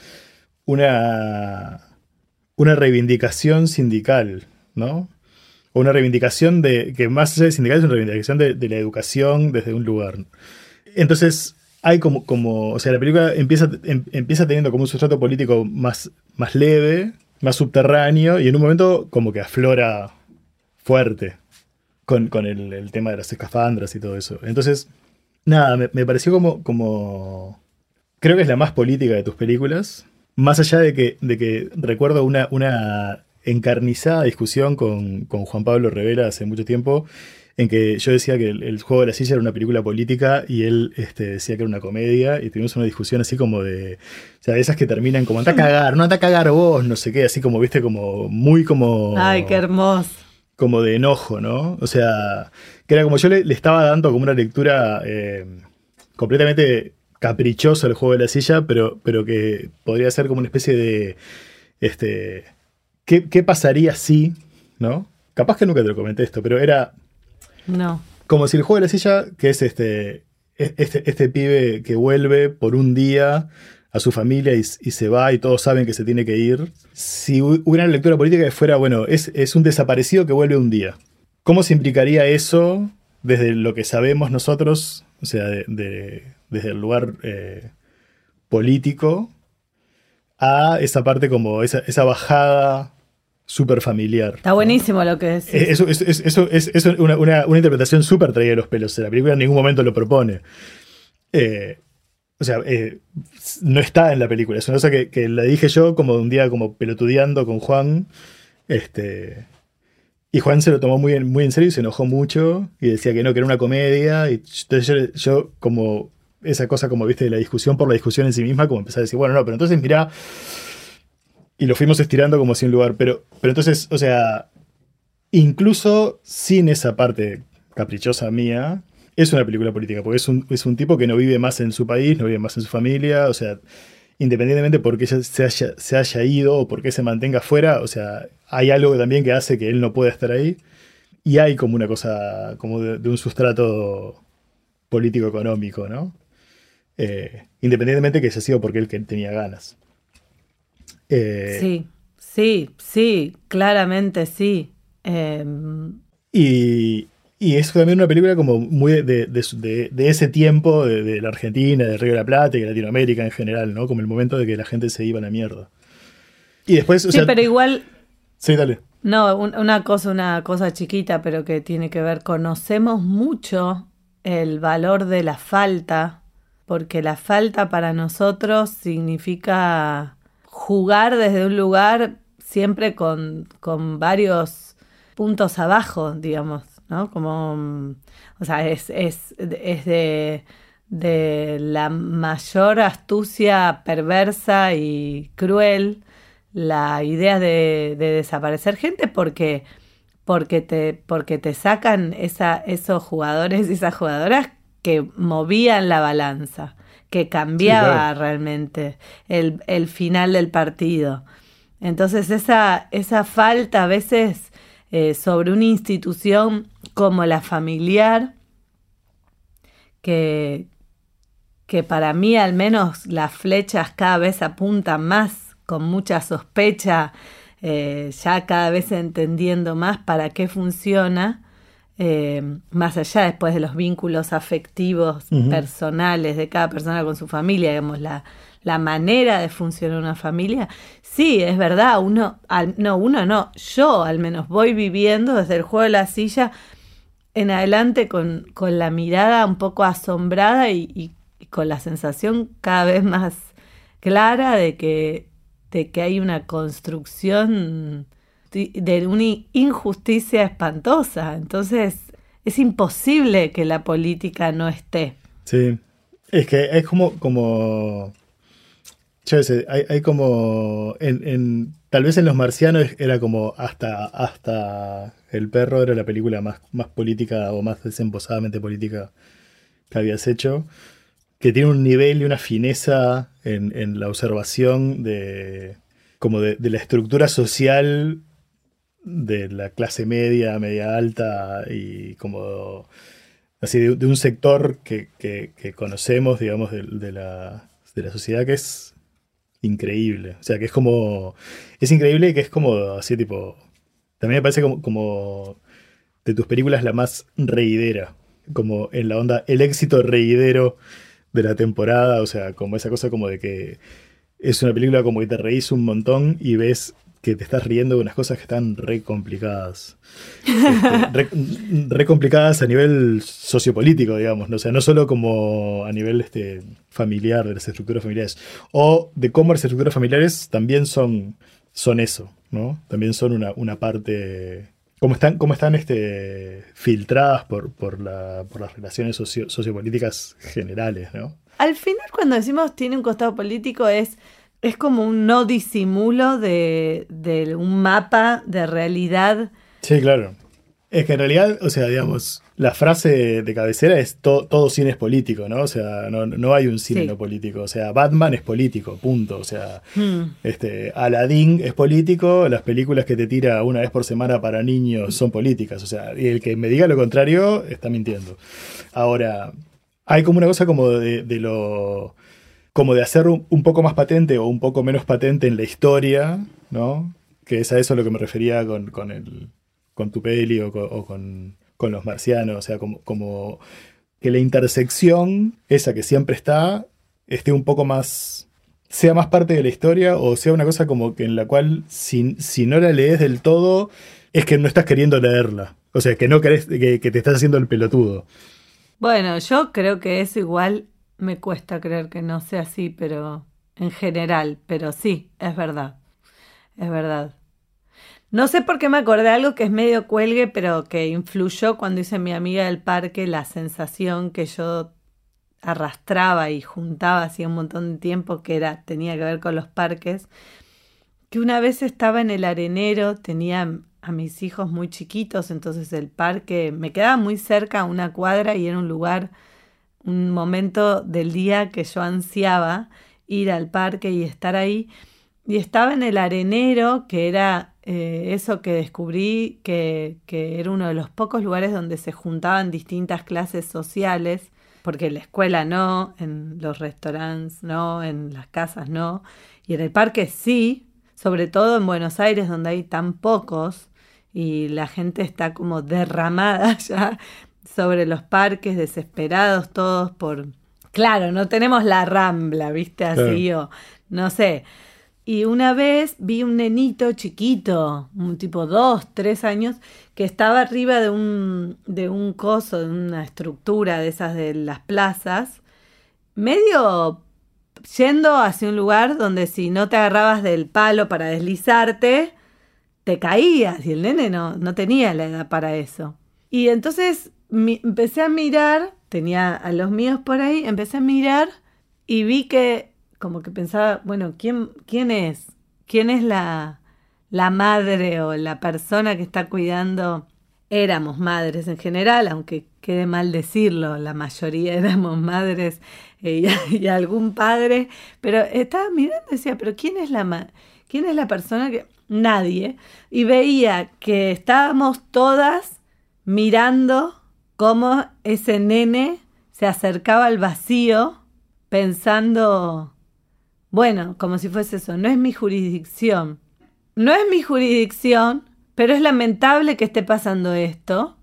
una, una reivindicación sindical, ¿no? O una reivindicación de, que más allá de sindical es una reivindicación de, de, la educación desde un lugar. Entonces, hay como, como o sea, la película empieza, em, empieza teniendo como un sustrato político más, más leve, más subterráneo, y en un momento como que aflora fuerte con, con el, tema de las escafandras y todo eso. Entonces, nada, me, me pareció como, como... Creo que es la más política de tus películas. Más allá de que, de que recuerdo una, una encarnizada discusión con, con, Juan Pablo Rivera hace mucho tiempo, en que yo decía que el, el, juego de la silla era una película política y él este, decía que era una comedia y tuvimos una discusión así como de, o sea, de esas que terminan como, anda a cagar, no anda a cagar vos, no sé qué, así como, viste, como muy como... Ay, qué hermoso. Como de enojo, ¿no? O sea, que era como yo le, le estaba dando como una lectura eh, completamente caprichosa al juego de la silla, pero, pero que podría ser como una especie de... Este, ¿Qué, ¿Qué, pasaría si, no? Capaz que nunca te lo comenté esto, pero era. No. Como si el juego de la silla, que es este. Este, este pibe que vuelve por un día a su familia y, y, se va y todos saben que se tiene que ir. Si hubiera una lectura política que fuera, bueno, es, es un desaparecido que vuelve un día. ¿Cómo se implicaría eso desde lo que sabemos nosotros, o sea, de, de, desde el lugar eh, político, a esa parte como esa, esa bajada súper familiar. Está buenísimo lo que decís. Eso, eso, eso, es, es una, una, una, interpretación súper traída de los pelos. La película en ningún momento lo propone. Eh, o sea, eh, no está en la película. Es una cosa que, que, la dije yo como un día como pelotudeando con Juan. Este, y Juan se lo tomó muy, muy en serio y se enojó mucho. Y decía que no, que era una comedia. Y entonces yo, yo como esa cosa como, viste, de la discusión por la discusión en sí misma, como empezar a decir, bueno, no, pero entonces mira, y lo fuimos estirando como sin lugar, pero, pero entonces, o sea, incluso sin esa parte caprichosa mía, es una película política, porque es un, es un tipo que no vive más en su país, no vive más en su familia, o sea, independientemente por qué se haya, se haya ido o por qué se mantenga fuera, o sea, hay algo también que hace que él no pueda estar ahí. Y hay como una cosa, como de, un sustrato político-económico, ¿no? Eh, independientemente que haya sido porque él que tenía ganas. Eh, sí, sí, sí, claramente sí. Em, y, y es también una película como muy de, ese tiempo, de, la Argentina, de Río de la Plata y de Latinoamérica en general, ¿no? Como el momento de que la gente se iba a la mierda. Y después, o sí, pero igual... Sí, dale. No, una cosa, una cosa chiquita, pero que tiene que ver, conocemos mucho el valor de la falta, porque la falta para nosotros significa jugar desde un lugar siempre con, con varios puntos abajo, digamos. ¿no? Como, mm, o sea, es, es, es de, de, la mayor astucia perversa y cruel la idea de, de desaparecer gente porque, porque, te, porque te sacan esa, esos jugadores y esas jugadoras que movían la balanza, que cambiaba realmente el, el final del partido. Entonces esa, esa falta a veces eh, sobre una institución como la familiar, que, que para mí al menos las flechas cada vez apuntan más, con mucha sospecha, eh, ya cada vez entendiendo más para qué funciona, eh, más allá después de los vínculos afectivos personales de cada persona con su familia, digamos, la, la manera de funcionar una familia, sí, es verdad, uno, no, uno no, yo al menos voy viviendo desde el juego de la silla en adelante con, con la mirada un poco asombrada y, con la sensación cada vez más clara de que, de que hay una construcción de una injusticia espantosa. Entonces, es imposible que la política no esté. Sí, es que es como, como yo sé, hay, como. En, tal vez en Los Marcianos era como hasta, hasta El Perro era la película más, más política o más desemposadamente política que habías hecho. Que tiene un nivel y una fineza en, la observación de. como de, la estructura social de la clase media, media alta y como. así, de, un sector que, conocemos, digamos, de, la, de la sociedad que es increíble. O sea, que es como. Es increíble que es como así, tipo. También me parece como, como de tus películas la más reidera. Como en la onda, el éxito reidero de la temporada. O sea, como esa cosa como de que es una película como que te reís un montón y ves que te estás riendo de unas cosas que están re complicadas. Este, re, complicadas a nivel sociopolítico, digamos. ¿no? O sea, no solo como a nivel este, familiar, de las estructuras familiares. O de cómo las estructuras familiares también son, son eso, ¿no? También son una, una parte. Cómo están, cómo están este, filtradas por, por, la, por las relaciones sociopolíticas generales, ¿no? Al final, cuando decimos tiene un costado político, es es como un no disimulo de, un mapa de realidad. Sí, claro. Es que en realidad, o sea, digamos, la frase de cabecera es todo cine es político, ¿no? O sea, no, hay un cine no político. O sea, Batman es político, punto. O sea, hmm. este, Aladdin es político, las películas que te tira una vez por semana para niños son políticas. O sea, y el que me diga lo contrario está mintiendo. Ahora, hay como una cosa como de lo como de hacer un, poco más patente o un poco menos patente en la historia, ¿no? Que es a eso lo que me refería con, con, el, con tu peli o, con, con, los marcianos, o sea, como, como que la intersección, esa que siempre está, esté un poco más sea más parte de la historia o sea una cosa como que en la cual si, si no la lees del todo es que no estás queriendo leerla. O sea, que no querés, que, que te estás haciendo el pelotudo. Bueno, yo creo que es igual me cuesta creer que no sea así, pero en general, pero sí, es verdad. Es verdad. No sé por qué me acordé de algo que es medio cuelgue, pero que influyó cuando hice mi amiga del parque la sensación que yo arrastraba y juntaba hacía un montón de tiempo que era tenía que ver con los parques que una vez estaba en el arenero tenía a mis hijos muy chiquitos, entonces el parque me quedaba muy cerca, una cuadra, y era un lugar, un momento del día que yo ansiaba ir al parque y estar ahí. Y estaba en el arenero, que era eh, eso que descubrí, que, que era uno de los pocos lugares donde se juntaban distintas clases sociales, porque en la escuela no, en los restaurantes no, en las casas no, y en el parque sí, sobre todo en Buenos Aires donde hay tan pocos y la gente está como derramada ya sobre los parques, desesperados todos por... Claro, no tenemos la rambla, viste, así o no sé. Y una vez vi un nenito chiquito, un tipo dos, tres años, que estaba arriba de un, de un coso, de una estructura de esas de las plazas, medio yendo hacia un lugar donde si no te agarrabas del palo para deslizarte, te caías y el nene no, no tenía la edad para eso. Y entonces empecé a mirar, tenía a los míos por ahí, empecé a mirar y vi que como que pensaba, bueno, ¿quién, quién es? ¿Quién es la, la madre o la persona que está cuidando? Éramos madres en general, aunque quede mal decirlo, la mayoría éramos madres eh, y, algún padre, pero estaba mirando y decía, pero ¿quién es la, quién es la persona que nadie, y veía que estábamos todas mirando cómo ese nene se acercaba al vacío pensando, bueno, como si fuese eso, no es mi jurisdicción, no es mi jurisdicción, pero es lamentable que esté pasando esto.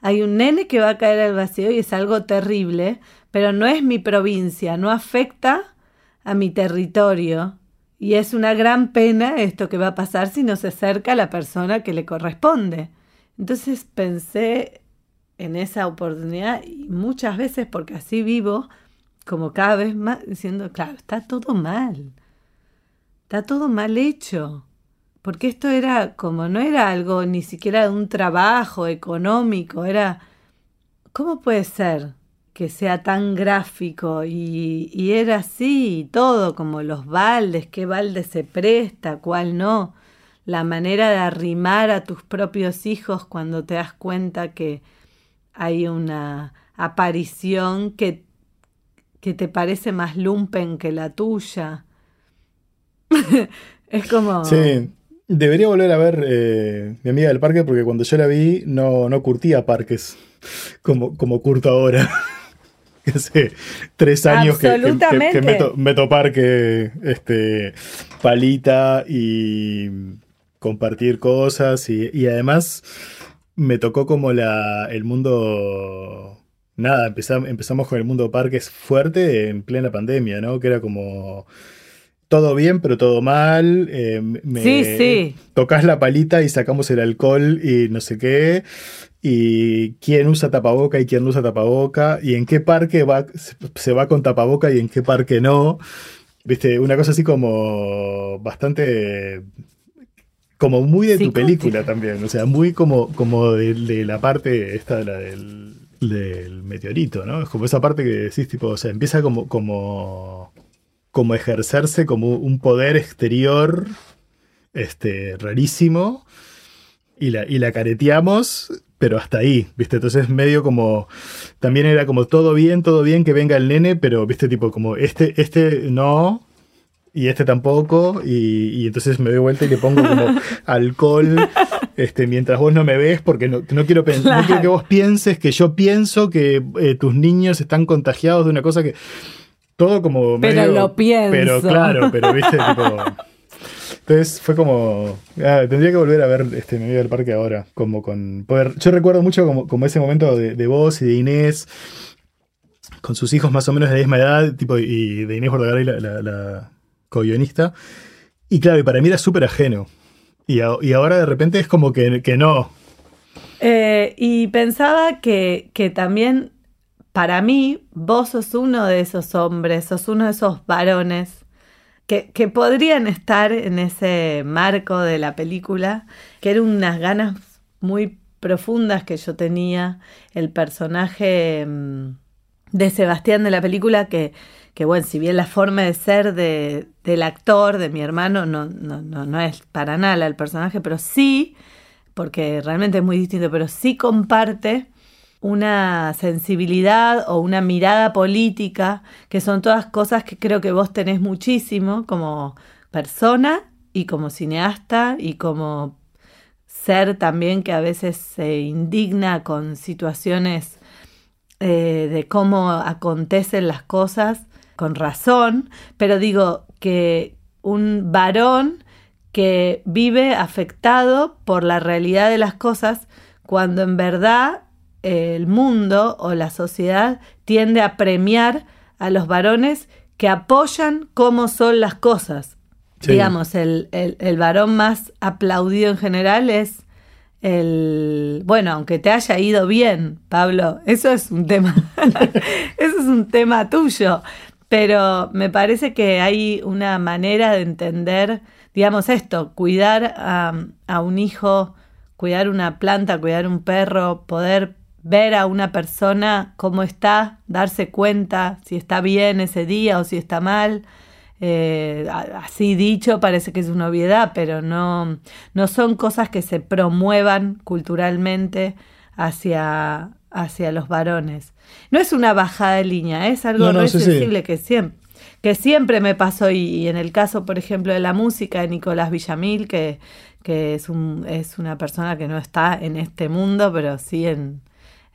Hay un nene que va a caer al vacío y es algo terrible, pero no es mi provincia, no afecta a mi territorio. Y es una gran pena esto que va a pasar si no se acerca a la persona que le corresponde. Entonces pensé en esa oportunidad y muchas veces, porque así vivo, como cada vez más, diciendo, claro, está todo mal. Está todo mal hecho. Porque esto era como, no era algo ni siquiera de un trabajo económico, era, ¿cómo puede ser? que sea tan gráfico y, y, era así, todo como los baldes, qué balde se presta, cuál no, la manera de arrimar a tus propios hijos cuando te das cuenta que hay una aparición que, que te parece más lumpen que la tuya. es como... Sí. Debería volver a ver eh, mi amiga del parque porque cuando yo la vi no, no curtía parques como, como curto ahora. hace tres años que, meto, parque, este, palita y compartir cosas y, además me tocó como la, el mundo... Nada, empezamos, empezamos con el mundo parques fuerte en plena pandemia, ¿no? Que era como todo bien, pero todo mal. Eh, sí, sí. Tocas la palita y sacamos el alcohol y no sé qué y quién usa tapaboca y quién no usa tapaboca y en qué parque va, se va con tapaboca y en qué parque no. Viste, una cosa así como bastante como muy de tu película también, o sea, muy como, como de, la parte esta de la del, del, meteorito, ¿no? Es como esa parte que decís, tipo, o sea, empieza como, como, como ejercerse como un poder exterior este, rarísimo y la, y la careteamos pero hasta ahí, ¿viste? Entonces medio como, también era como todo bien, todo bien que venga el nene, pero, ¿viste? Tipo como, este, este no, y este tampoco, y, entonces me doy vuelta y le pongo como alcohol este, mientras vos no me ves, porque no, no quiero, no quiero que vos pienses que yo pienso que eh, tus niños están contagiados de una cosa que... Todo como... Pero lo pienso. Pero claro, pero viste, tipo... Entonces fue como. Ah, tendría que volver a ver este mi vida del parque ahora. Como con. Poder, yo recuerdo mucho como, como ese momento de, de, vos y de Inés. Con sus hijos más o menos de la misma edad. Tipo, y de Inés Bordagaray, la, la, la co-guionista. Y claro, y para mí era súper ajeno. Y, ahora de repente es como que, que no. Eh, y pensaba que, que también, para mí, vos sos uno de esos hombres, sos uno de esos varones que, podrían estar en ese marco de la película, que eran unas ganas muy profundas que yo tenía, el personaje mm, de Sebastián de la película, que, que bueno, si bien la forma de ser de, del actor, de mi hermano, no, no, no, no es para nada el personaje, pero sí porque realmente es muy distinto, pero sí comparte una sensibilidad o una mirada política, que son todas cosas que creo que vos tenés muchísimo como persona y como cineasta y como ser también que a veces se indigna con situaciones eh, de cómo acontecen las cosas con razón, pero digo que un varón que vive afectado por la realidad de las cosas cuando en verdad el mundo o la sociedad tiende a premiar a los varones que apoyan cómo son las cosas. Digamos, el, el, varón más aplaudido en general es el, bueno, aunque te haya ido bien, Pablo, eso es un tema, eso es un tema tuyo, pero me parece que hay una manera de entender, digamos esto, cuidar a, un hijo, cuidar una planta, cuidar un perro, poder ver a una persona cómo está, darse cuenta si está bien ese día o si está mal. Eh, así dicho, parece que es una obviedad, pero no, no son cosas que se promuevan culturalmente hacia, hacia los varones. No es una bajada de línea, es algo no, sensible que siempre que siempre me pasó y, en el caso, por ejemplo, de la música de Nicolás Villamil, que, que es, un, es una persona que no está en este mundo, pero sí en,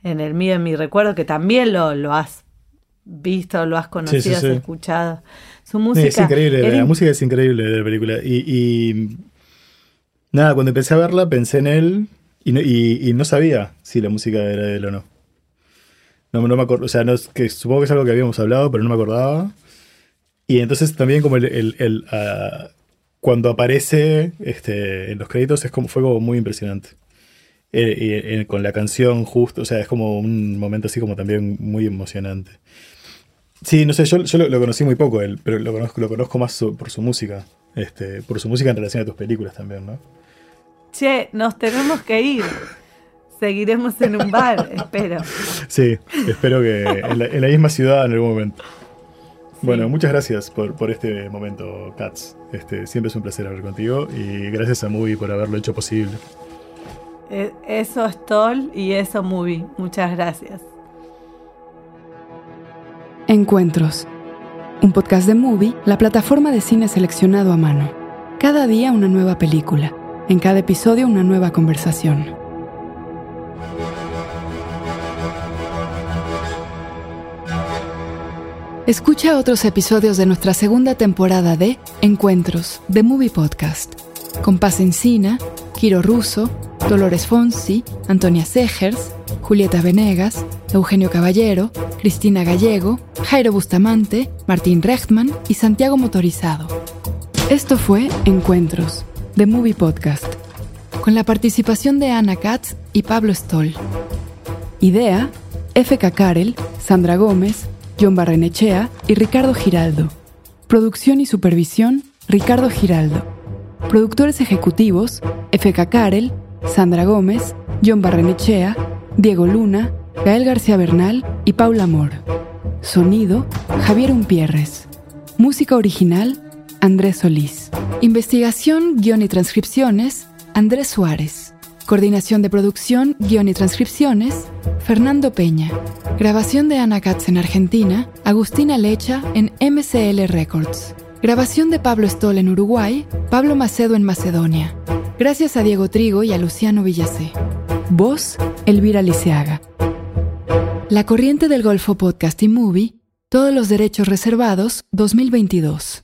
en el mío, en mi recuerdo, que también lo, lo has visto, lo has conocido, has escuchado. Su música. es increíble, la música es increíble de la película. Y, nada, cuando empecé a verla pensé en él y no, y, no sabía si la música era de él o no. No, no me acuerdo, o sea, no, que supongo que es algo que habíamos hablado, pero no me acordaba. Y entonces también como el, el, ah, cuando aparece este, en los créditos es como, fue como muy impresionante. Eh, con la canción justo, o sea, es como un momento así como también muy emocionante. Sí, no sé, yo, yo lo, conocí muy poco él, pero lo conozco, lo conozco más por su música, este, por su música en relación a tus películas también, ¿no? Che, nos tenemos que ir. Seguiremos en un bar, espero. Sí, espero que en la, misma ciudad en algún momento. Bueno, muchas gracias por, por este momento, Katz. Este, siempre es un placer hablar contigo y gracias a Movie por haberlo hecho posible. Eh, eso es Toll y eso Movie. Muchas gracias. Encuentros. Un podcast de Movie, la plataforma de cine seleccionado a mano. Cada día una nueva película. En cada episodio una nueva conversación. Escucha otros episodios de nuestra segunda temporada de Encuentros, de Movie Podcast, con Paz Encina, Kiro Russo, Dolores Fonsi, Antonia Segers, Julieta Venegas, Eugenio Caballero, Cristina Gallego, Jairo Bustamante, Martín Rechtman y Santiago Motorizado. Esto fue Encuentros, de Movie Podcast, con la participación de Ana Katz y Pablo Stoll. Idea, F.K. Karel, Sandra Gómez, John Barrenechea y Ricardo Giraldo. Producción y supervisión, Ricardo Giraldo. Productores ejecutivos, F.K. Karel, Sandra Gómez, John Barrenechea, Diego Luna, Gael García Bernal y Paula Amor. Sonido, Javier Umpierres. Música original, Andrés Solís. Investigación, guion y transcripciones, Andrés Suárez. Coordinación de producción, guion y transcripciones, Fernando Peña. Grabación de Ana Katz en Argentina, Agustina Lecha en MCL Records. Grabación de Pablo Stoll en Uruguay, Pablo Macedo en Macedonia. Gracias a Diego Trigo y a Luciano Villacé. Voz, Elvira Liceaga. La Corriente del Golfo Podcast y Movie, todos los derechos reservados, 2022.